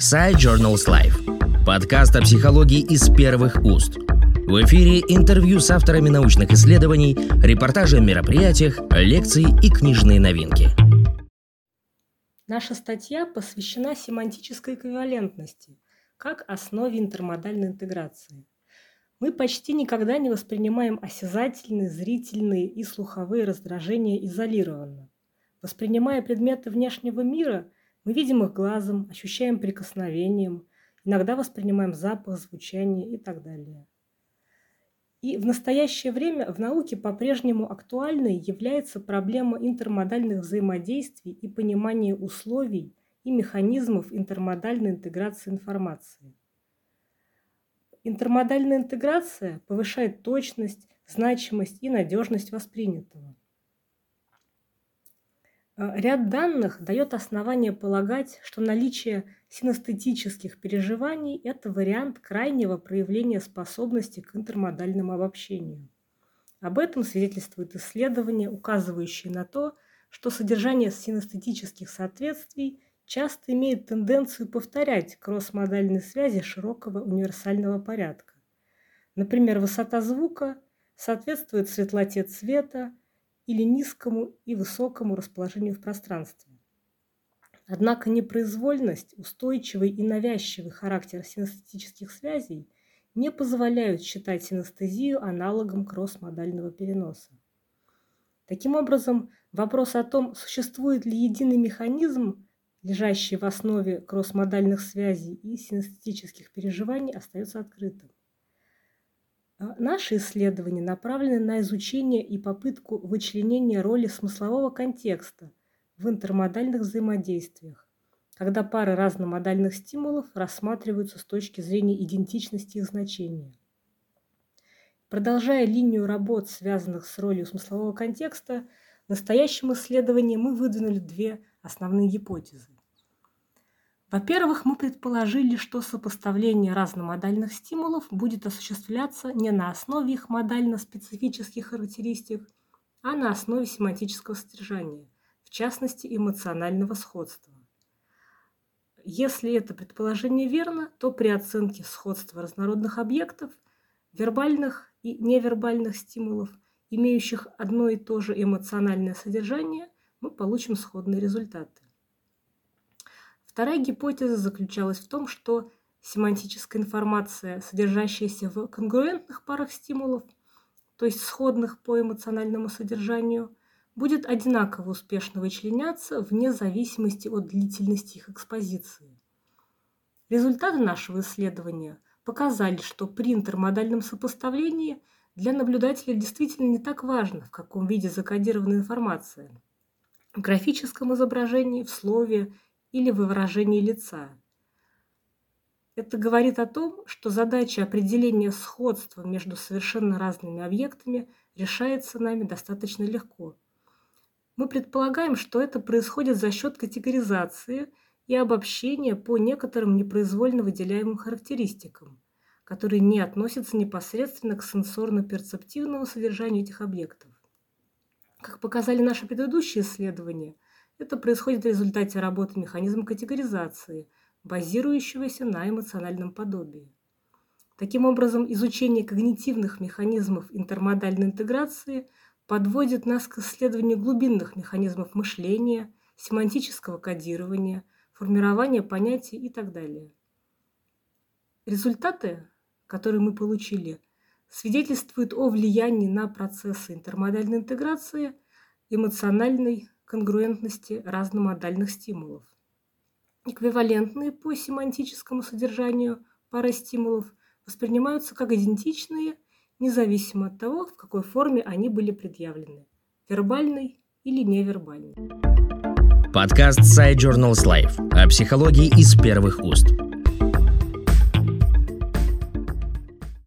Side Journals Life. Подкаст о психологии из первых уст. В эфире интервью с авторами научных исследований, репортажи о мероприятиях, лекции и книжные новинки. Наша статья посвящена семантической эквивалентности как основе интермодальной интеграции. Мы почти никогда не воспринимаем осязательные, зрительные и слуховые раздражения изолированно. Воспринимая предметы внешнего мира, мы видим их глазом, ощущаем прикосновением, иногда воспринимаем запах, звучание и так далее. И в настоящее время в науке по-прежнему актуальной является проблема интермодальных взаимодействий и понимания условий и механизмов интермодальной интеграции информации. Интермодальная интеграция повышает точность, значимость и надежность воспринятого. Э, ряд данных дает основание полагать, что наличие синестетических переживаний – это вариант крайнего проявления способности к интермодальному обобщению. Об этом свидетельствуют исследования, указывающие на то, что содержание синестетических соответствий часто имеет тенденцию повторять кроссмодальные связи широкого универсального порядка. Например, высота звука соответствует светлоте цвета, или низкому и высокому расположению в пространстве. Однако непроизвольность, устойчивый и навязчивый характер синестетических связей не позволяют считать синестезию аналогом кросс-модального переноса. Таким образом, вопрос о том, существует ли единый механизм, лежащий в основе кросс-модальных связей и синестетических переживаний, остается открытым. А, наши исследования направлены на изучение и попытку вычленения роли смыслового контекста в интермодальных взаимодействиях, когда пары разномодальных стимулов рассматриваются с точки зрения идентичности их значения. Продолжая линию работ, связанных с ролью смыслового контекста, в настоящем исследовании мы выдвинули две основные гипотезы. Во-первых, мы предположили, что сопоставление разномодальных стимулов будет осуществляться не на основе их модально-специфических характеристик, а на основе семантического содержания, в частности эмоционального сходства. Если это предположение верно, то при оценке сходства разнородных объектов, вербальных и невербальных стимулов, имеющих одно и то же эмоциональное содержание, мы получим сходные результаты. Вторая гипотеза заключалась в том, что семантическая информация, содержащаяся в конгруентных парах стимулов, то есть сходных по эмоциональному содержанию, будет одинаково успешно вычленяться вне зависимости от длительности их экспозиции. Результаты нашего исследования показали, что при интермодальном сопоставлении для наблюдателя действительно не так важно, в каком виде закодирована информация – в графическом изображении, в слове или в выражении лица. Это говорит о том, что задача определения сходства между совершенно разными объектами решается нами достаточно легко. Мы предполагаем, что это происходит за счет категоризации и обобщения по некоторым непроизвольно выделяемым характеристикам, которые не относятся непосредственно к сенсорно-перцептивному содержанию этих объектов. Как показали наши предыдущие исследования – это происходит в результате работы механизма категоризации, базирующегося на эмоциональном подобии. Таким образом, изучение когнитивных механизмов интермодальной интеграции подводит нас к исследованию глубинных механизмов мышления, семантического кодирования, формирования понятий и так далее. Результаты, которые мы получили, свидетельствуют о влиянии на процессы интермодальной интеграции эмоциональной конгруентности разномодальных стимулов. Эквивалентные по семантическому содержанию пары стимулов воспринимаются как идентичные, независимо от того, в какой форме они были предъявлены – вербальной или невербальной. Подкаст Side Journals Life о психологии из первых уст.